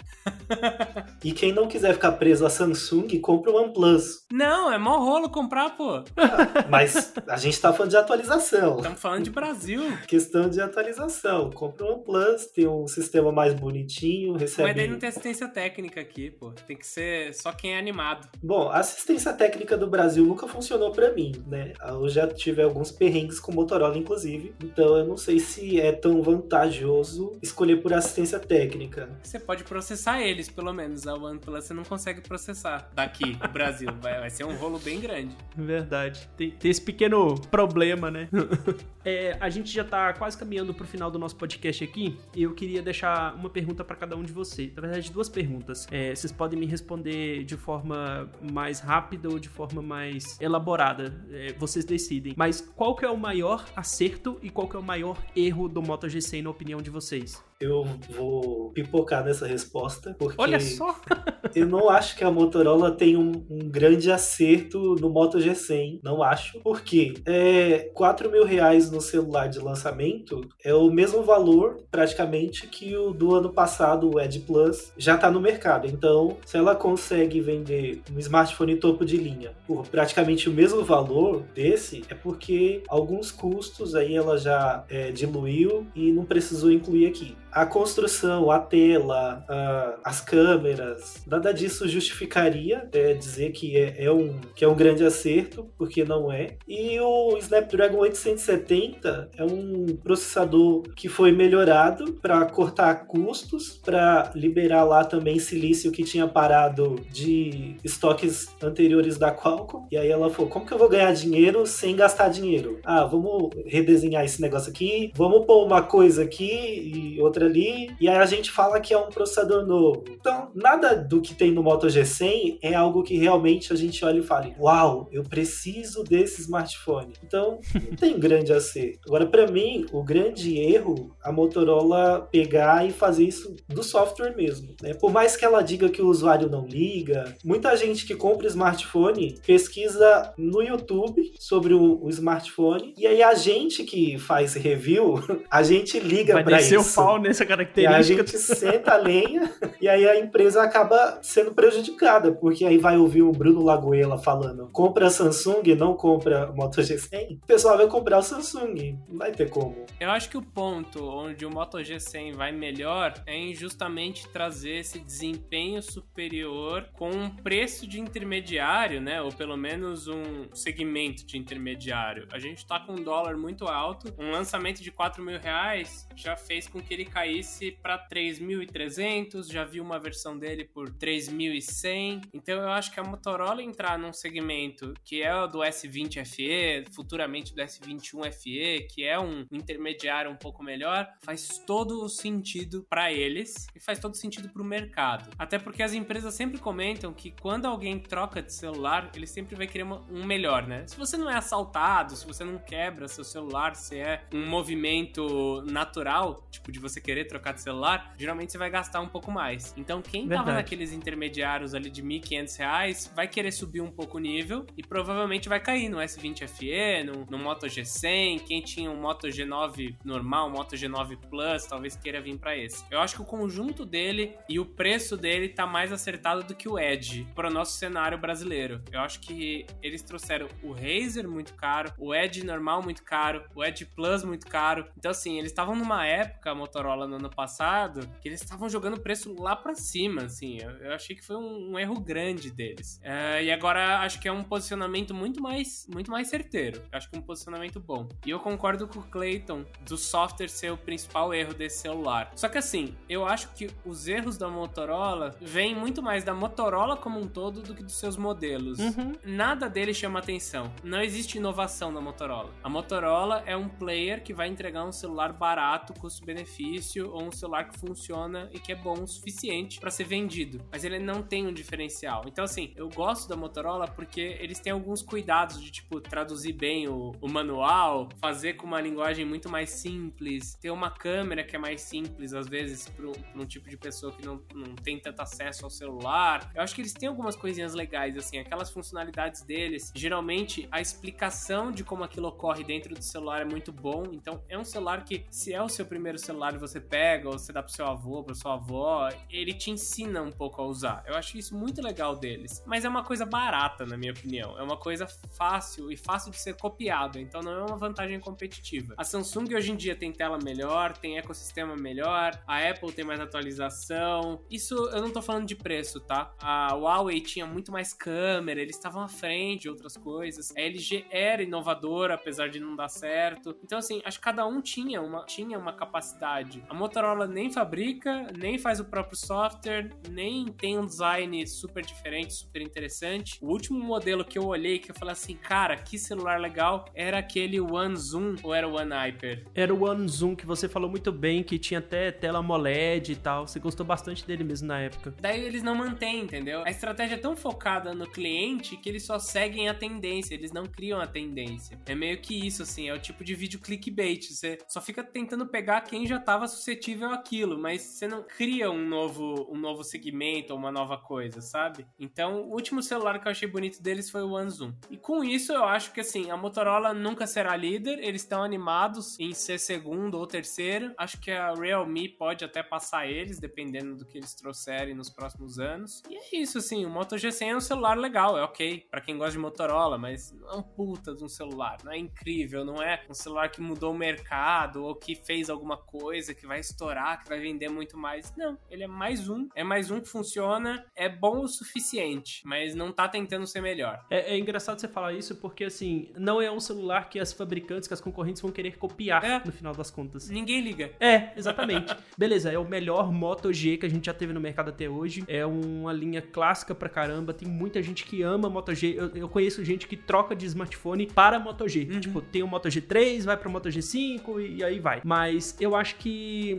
[laughs] e quem não quiser ficar preso a Samsung, compra o OnePlus. Não, é mó rolo comprar, pô. Ah, mas a gente tá falando de atualização. Estamos falando de Brasil. Questão de atualização. Compra o OnePlus, tem um sistema mais bonitinho, recebe... Mas daí não tem assistência técnica aqui, pô. Tem que ser só quem é animado. Bom, a assistência técnica do Brasil nunca funcionou para mim, né? Eu já tive alguns perrengues com Motorola, inclusive. Então eu não sei se é tão vantajoso escolher por assistência técnica. Você pode processar eles, pelo menos. A OnePlus você não consegue processar daqui no Brasil. Vai, vai ser um rolo bem grande. Verdade. Tem, tem esse pequeno problema, né? [laughs] é, a gente já tá quase caminhando pro final do nosso podcast aqui. E eu queria deixar uma pergunta para cada um de vocês. Na verdade, duas perguntas. É, vocês podem me responder de forma mais rápida ou de forma mais elaborada. É, vocês decidem. Mas qual que é o maior acerto e qual que é o maior erro do Moto G100 na opinião de vocês? Eu vou pipocar nessa resposta, porque Olha só! [laughs] eu não acho que a Motorola tem um, um, grande acerto no Moto G100, não acho, porque é 4 mil reais no celular de lançamento é o mesmo valor, praticamente, que o do ano passado, o Edge Plus, já está no mercado. Então, se ela consegue vender um smartphone topo de linha por praticamente o mesmo valor desse, é porque alguns custos aí ela já é, diluiu e não precisou incluir aqui a construção, a tela, a, as câmeras, nada disso justificaria é, dizer que é, é, um, que é um grande acerto, porque não é. E o Snapdragon 870 é um processador que foi melhorado para cortar custos, para liberar lá também silício que tinha parado de estoques anteriores da Qualcomm. E aí ela falou: como que eu vou ganhar dinheiro sem gastar dinheiro? Ah, vamos redesenhar esse negócio aqui, vamos pôr uma coisa aqui e outra outra ali, e aí a gente fala que é um processador novo. Então, nada do que tem no Moto G100 é algo que realmente a gente olha e fala: Uau, eu preciso desse smartphone. Então, não tem [laughs] grande acerto. Agora, para mim, o grande erro a Motorola pegar e fazer isso do software mesmo. Né? Por mais que ela diga que o usuário não liga, muita gente que compra smartphone pesquisa no YouTube sobre o, o smartphone, e aí a gente que faz review, [laughs] a gente liga para isso. o pau essa característica. E a gente senta a lenha e aí a empresa acaba sendo prejudicada, porque aí vai ouvir o Bruno Lagoela falando: compra Samsung, não compra Moto G100. O pessoal vai comprar o Samsung, não vai ter como. Eu acho que o ponto onde o Moto G100 vai melhor é em justamente trazer esse desempenho superior com um preço de intermediário, né? Ou pelo menos um segmento de intermediário. A gente tá com um dólar muito alto, um lançamento de 4 mil reais já fez com que ele caísse para 3.300, já vi uma versão dele por 3.100. Então eu acho que a Motorola entrar num segmento que é o do S20 FE, futuramente do S21 FE, que é um intermediário um pouco melhor, faz todo o sentido para eles e faz todo sentido para o mercado. Até porque as empresas sempre comentam que quando alguém troca de celular, ele sempre vai querer um melhor, né? Se você não é assaltado, se você não quebra seu celular, se é um movimento natural, tipo de você querer trocar de celular, geralmente você vai gastar um pouco mais. Então quem Verdade. tava naqueles intermediários ali de R$ 1.500 vai querer subir um pouco o nível e provavelmente vai cair no S20 FE, no, no Moto G100, quem tinha um Moto G9 normal, um Moto G9 Plus, talvez queira vir para esse. Eu acho que o conjunto dele e o preço dele tá mais acertado do que o Edge para o nosso cenário brasileiro. Eu acho que eles trouxeram o Razer muito caro, o Edge normal muito caro, o Edge Plus muito caro. Então assim, eles estavam numa época, a Motorola no ano passado, que eles estavam jogando preço lá para cima, assim. Eu, eu, achei que foi um, um erro grande deles. É, e agora acho que é um posicionamento muito mais, muito mais certeiro. Eu acho que é um posicionamento bom. E eu concordo com o Clayton do software ser o principal erro desse celular. Só que assim, eu acho que os erros da Motorola vêm muito mais da Motorola como um todo do que dos seus modelos. Uhum. Nada dele chama atenção. Não existe inovação na Motorola. A Motorola é um player que vai entregar um celular barato, custo-benefício, ou um celular que funciona e que é bom o suficiente para ser vendido. Mas ele não tem um diferencial. Então, assim, eu gosto da Motorola porque eles têm alguns cuidados de, tipo, traduzir bem o, o manual, fazer com uma linguagem muito mais simples, ter uma câmera que é mais simples, às vezes, para um tipo de pessoa que não, não tem tanto acesso ao celular. Eu acho que eles têm algumas coisinhas legais, assim, aquelas funcionalidades deles. Geralmente, a explicação de como aquilo ocorre dentro do celular é muito bom. Então, é um celular que, se é o seu primeiro celular e você pega, ou você dá pro seu avô, pra sua avó, ele te ensina um pouco a usar. Eu acho isso muito legal deles. Mas é uma coisa barata, na minha opinião. É uma coisa fácil e fácil de ser copiada. Então, não é uma vantagem competitiva. A Samsung hoje em dia tem tela melhor, tem ecossistema melhor, a Apple tem mais atualização. Isso eu não tô falando de preço, tá? A Huawei tinha muito mais câmera, eles estavam à frente de outras coisas. A LG era inovadora, apesar de não dar certo. Então, assim, acho que cada um tinha uma, tinha uma capacidade. A Motorola nem fabrica, nem faz o próprio software, nem tem um design super diferente, super interessante. O último modelo que eu olhei, que eu falei assim, cara, que celular legal, era aquele One Zoom ou era o One Hyper? Era o One Zoom que você falou muito bem, que tinha até tela AMOLED e tal. Você gostou bastante dele mesmo na época. Daí eles não mantêm, entendeu? A estratégia é tão focada no cliente que eles só seguem a tendência, eles não criam a tendência. É meio que isso, assim, é o tipo de vídeo clickbait. Você só fica tentando pegar quem já estava suscetível àquilo, mas você não cria um novo, um novo segmento ou uma nova coisa, sabe? Então, o último celular que eu achei bonito deles foi o One Zoom. E com isso, eu acho que, assim, a Motorola nunca será líder, eles estão animados em ser segundo ou terceiro. Acho que a Realme pode até passar eles, dependendo do que eles trouxerem nos próximos anos. E é isso, assim, o Moto G100 é um celular legal, é ok, para quem gosta de Motorola, mas não é um puta de um celular, não é incrível, não é um celular que mudou o mercado ou que fez alguma coisa que vai estourar, que vai vender muito mais. Não, ele é mais um, é mais um que funciona, é bom o suficiente, mas não tá tentando ser melhor. É, é engraçado você falar isso porque, assim, não é um celular que as fabricantes, que as concorrentes vão querer copiar é. no final das contas. Ninguém liga. É, exatamente. [laughs] Beleza, é o melhor Moto G que a gente já teve no mercado até hoje. É uma linha clássica pra caramba. Tem muita gente que ama Moto G. Eu, eu conheço gente que troca de smartphone para Moto G. Uhum. Tipo, tem o Moto G3, vai pro Moto G5 e, e aí vai. Mas eu acho que,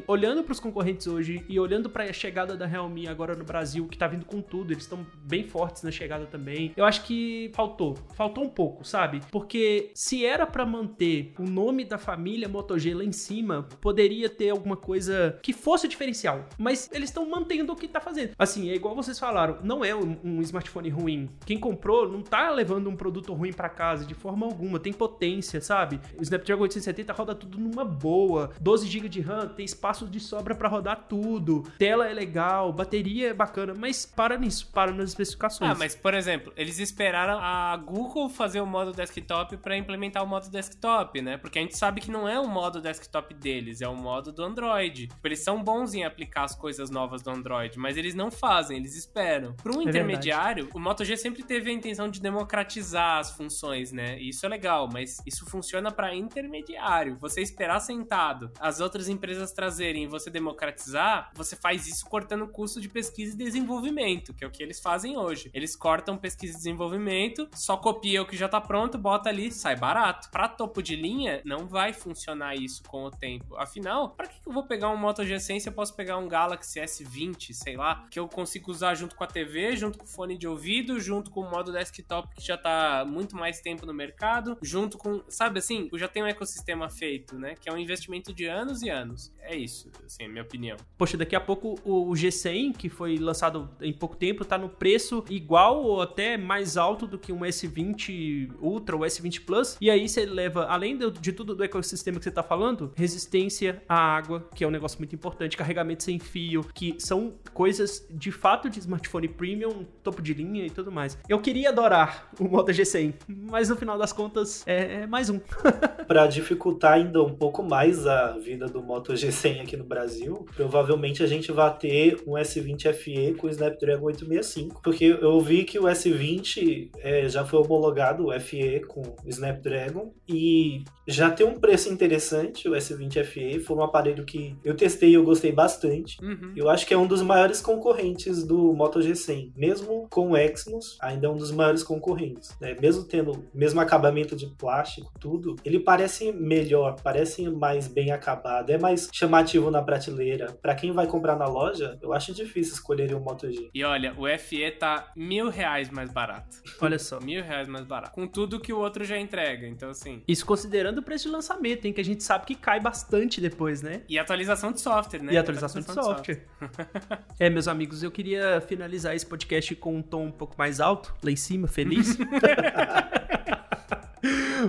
olhando pros concorrentes hoje e olhando pra chegada da Realme agora no Brasil, que tá vindo com tudo, eles estão bem fortes na chegada também. Eu acho que faltou. Faltou um pouco, sabe? Porque se era para manter o nome da família Moto G lá em cima, poderia ter alguma coisa que fosse diferencial. Mas eles estão mantendo o que tá fazendo. Assim, é igual vocês falaram, não é um, um smartphone ruim. Quem comprou não tá levando um produto ruim para casa de forma alguma. Tem potência, sabe? O Snapdragon 870 roda tudo numa boa. 12 GB de RAM, tem espaço de sobra para rodar tudo, tela é legal, bateria é bacana, mas para nisso, para nas especificações. Ah, mas por exemplo, eles esperaram a Google fazer o modo desktop para implementar o modo desktop, né? Porque a gente sabe que não é o modo desktop deles, é o modo do Android. Tipo, eles são bons em aplicar as coisas novas do Android, mas eles não fazem, eles esperam. Para um é intermediário, verdade. o Moto G sempre teve a intenção de democratizar as funções, né? E isso é legal, mas isso funciona para intermediário. Você esperar sentado, as outras empresas trazerem e você democratizar, você faz isso cortando o custo de pesquisa e desenvolvimento, que é o que eles fazem hoje. Eles cortam pesquisa e desenvolvimento, só copia o que já tá pronto, bota ali, sai barato. Para topo de linha, não vai funcionar isso com o tempo. Afinal, para que eu vou pegar um Moto G100 se eu posso pegar um Galaxy S20, sei lá, que eu consigo usar junto com a TV, junto com o fone de ouvido, junto com o modo desktop que já tá muito mais tempo no mercado, junto com, sabe assim, eu já tenho um ecossistema feito, né? Que é um investimento de anos e anos. É isso, assim, é minha opinião. Poxa, daqui a pouco o G100, que foi lançado em pouco tempo, tá no preço igual ou até mais alto do que um S20 Ultra ou S20 Plus. E aí você leva, além de tudo do ecossistema que você tá falando, resistência à água, que é um negócio muito importante, carregamento sem fio, que são coisas de fato de smartphone premium, topo de linha e tudo mais. Eu queria adorar o Moto G100, mas no final das contas é, é mais um. [laughs] Para dificultar ainda um pouco mais a vida do Moto G100 aqui no Brasil, provavelmente a gente vai ter um S20 FE com Snapdragon 865, porque eu vi que o S20 é, já foi homologado o FE com Snapdragon e já tem um preço interessante o S20 FE, foi um aparelho que eu testei e eu gostei bastante. Uhum. Eu acho que é um dos maiores concorrentes do Moto G100, mesmo com o Exynos, ainda é um dos maiores concorrentes, né? Mesmo tendo mesmo acabamento de plástico, tudo, ele parece melhor, parece mais bem acabado, é mais chamativo na prateleira. Para quem vai comprar na loja, eu acho difícil escolher o Moto G. E olha, o FE tá mil reais mais barato. Olha só. Mil reais mais barato. Com tudo que o outro já entrega, então assim. Isso considerando o preço de lançamento, hein? Que a gente sabe que cai bastante depois, né? E atualização de software, né? E atualização, atualização de, de software. [laughs] é, meus amigos, eu queria finalizar esse podcast com um tom um pouco mais alto, lá em cima, feliz. [laughs]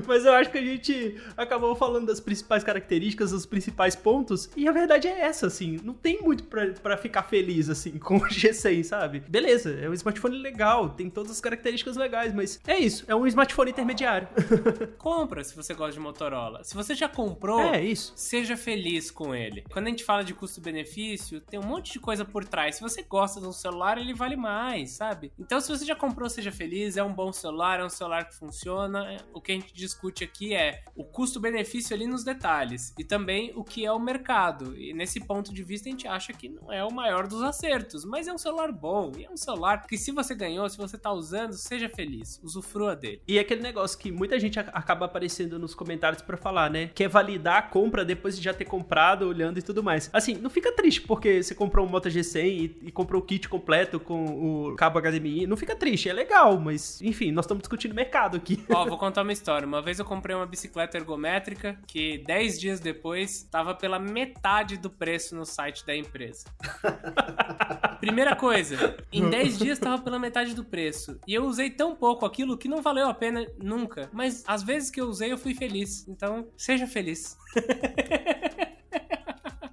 Mas eu acho que a gente acabou falando das principais características, dos principais pontos. E a verdade é essa, assim. Não tem muito pra, pra ficar feliz, assim, [laughs] com o G6, sabe? Beleza, é um smartphone legal, tem todas as características legais, mas é isso, é um smartphone intermediário. [laughs] Compra se você gosta de Motorola. Se você já comprou, é isso. seja feliz com ele. Quando a gente fala de custo-benefício, tem um monte de coisa por trás. Se você gosta de um celular, ele vale mais, sabe? Então, se você já comprou, seja feliz. É um bom celular, é um celular que funciona. O que a gente discute aqui é o custo-benefício ali nos detalhes e também o que é o mercado. E nesse ponto de vista a gente acha que não é o maior dos acertos, mas é um celular bom e é um celular que se você ganhou, se você tá usando, seja feliz, usufrua dele. E aquele negócio que muita gente acaba aparecendo nos comentários para falar, né? Quer validar a compra depois de já ter comprado, olhando e tudo mais. Assim, não fica triste porque você comprou um Moto G100 e, e comprou o kit completo com o cabo HDMI. Não fica triste, é legal, mas enfim, nós estamos discutindo mercado aqui. Ó, vou contar uma história. Uma vez eu comprei uma bicicleta ergométrica que 10 dias depois estava pela metade do preço no site da empresa. [laughs] Primeira coisa, em 10 dias estava pela metade do preço. E eu usei tão pouco aquilo que não valeu a pena nunca. Mas às vezes que eu usei, eu fui feliz. Então, seja feliz. [laughs]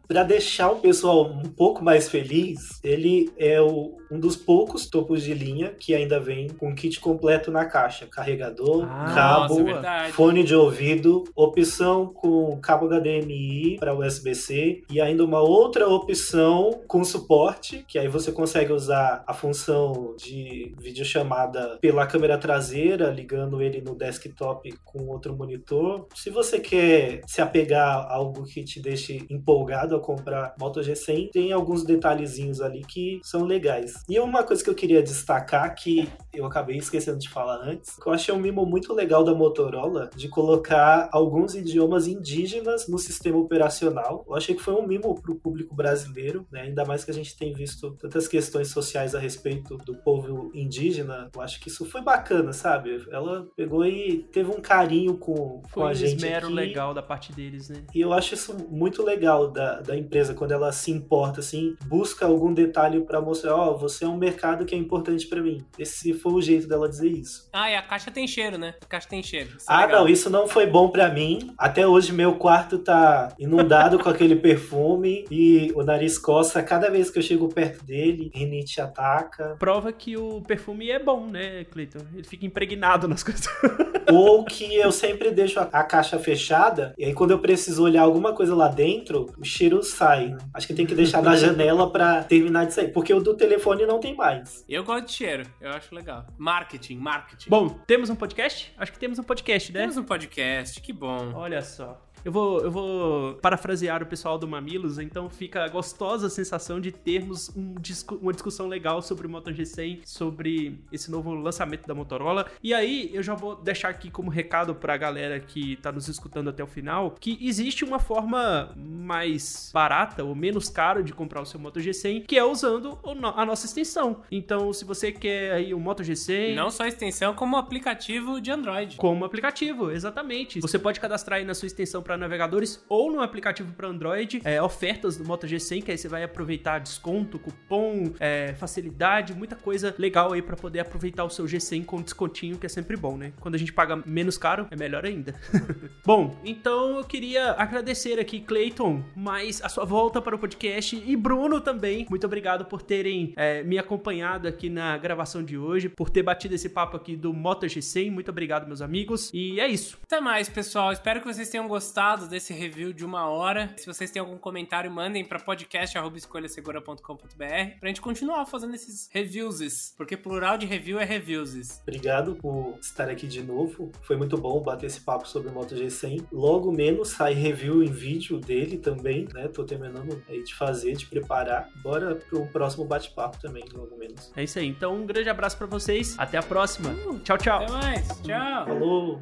Para deixar o pessoal um pouco mais feliz, ele é o, um dos poucos topos de linha que ainda vem com kit completo na caixa: carregador, ah, cabo, nossa, é fone de ouvido, opção com cabo HDMI para USB-C e ainda uma outra opção com suporte, que aí você consegue usar a função de videochamada pela câmera traseira, ligando ele no desktop com outro monitor. Se você quer se apegar a algo que te deixe empolgado a comprar Moto G100, tem alguns detalhezinhos ali que são legais. E uma coisa que eu queria destacar, que eu acabei esquecendo de falar antes, que eu achei um mimo muito legal da Motorola de colocar alguns idiomas indígenas no sistema operacional. Eu achei que foi um mimo para o público brasileiro, né? ainda mais que a gente tem visto tantas questões sociais a respeito do povo indígena. Eu acho que isso foi bacana, sabe? Ela pegou e teve um carinho com, foi com a gente. Foi um esmero legal da parte deles, né? E eu acho isso muito legal da, da empresa, quando ela se importa, assim, busca algum detalhe para mostrar, ó, oh, você é um mercado que é importante para mim. Esse foi o jeito dela dizer isso. Ah, e a caixa tem cheiro, né? A caixa tem cheiro. É ah, legal. não, isso não foi bom para mim. Até hoje meu quarto tá inundado com aquele perfume e o nariz coça cada vez que eu chego perto dele, rinite ataca. Prova que o perfume é bom, né, Cleiton? Ele fica impregnado nas coisas. [laughs] Ou que eu sempre deixo a, a, caixa fechada e aí quando eu preciso olhar alguma coisa lá dentro, o cheiro sai. Né? Acho que tem que deixar na janela para terminar de sair, porque o do telefone não tem mais. Eu gosto de cheiro, eu acho legal. Marketing, marketing. Bom, temos um podcast? Acho que temos um podcast, né? Temos um podcast, que bom. Olha só. Eu vou, eu vou parafrasear o pessoal do Mamilos, então fica a gostosa sensação de termos um discu uma discussão legal sobre o Moto G100, sobre esse novo lançamento da Motorola. E aí eu já vou deixar aqui como recado pra galera que tá nos escutando até o final, que existe uma forma mais barata ou menos cara de comprar o seu Moto G100, que é usando a nossa extensão. Então, se você quer aí o Moto G100... Não só a extensão, como o aplicativo de Android. Como aplicativo, exatamente. Você pode cadastrar aí na sua extensão para navegadores ou no aplicativo para Android, é, ofertas do Moto G100, que aí você vai aproveitar desconto, cupom, é, facilidade, muita coisa legal aí para poder aproveitar o seu G100 com descontinho, que é sempre bom, né? Quando a gente paga menos caro, é melhor ainda. [laughs] bom, então eu queria agradecer aqui, Clayton, mais a sua volta para o podcast e Bruno também. Muito obrigado por terem é, me acompanhado aqui na gravação de hoje, por ter batido esse papo aqui do Moto G100. Muito obrigado, meus amigos. E é isso. Até mais, pessoal. Espero que vocês tenham gostado gostado desse review de uma hora. Se vocês têm algum comentário, mandem para podcast@escolhasegura.com.br pra gente continuar fazendo esses reviews, porque plural de review é reviews. Obrigado por estar aqui de novo. Foi muito bom bater esse papo sobre o Moto G100. Logo menos sai review em vídeo dele também, né? Tô terminando aí de fazer, de preparar. Bora pro próximo bate-papo também, logo menos. É isso aí. Então, um grande abraço para vocês. Até a próxima. Uh, tchau, tchau. Até mais. Tchau. Falou.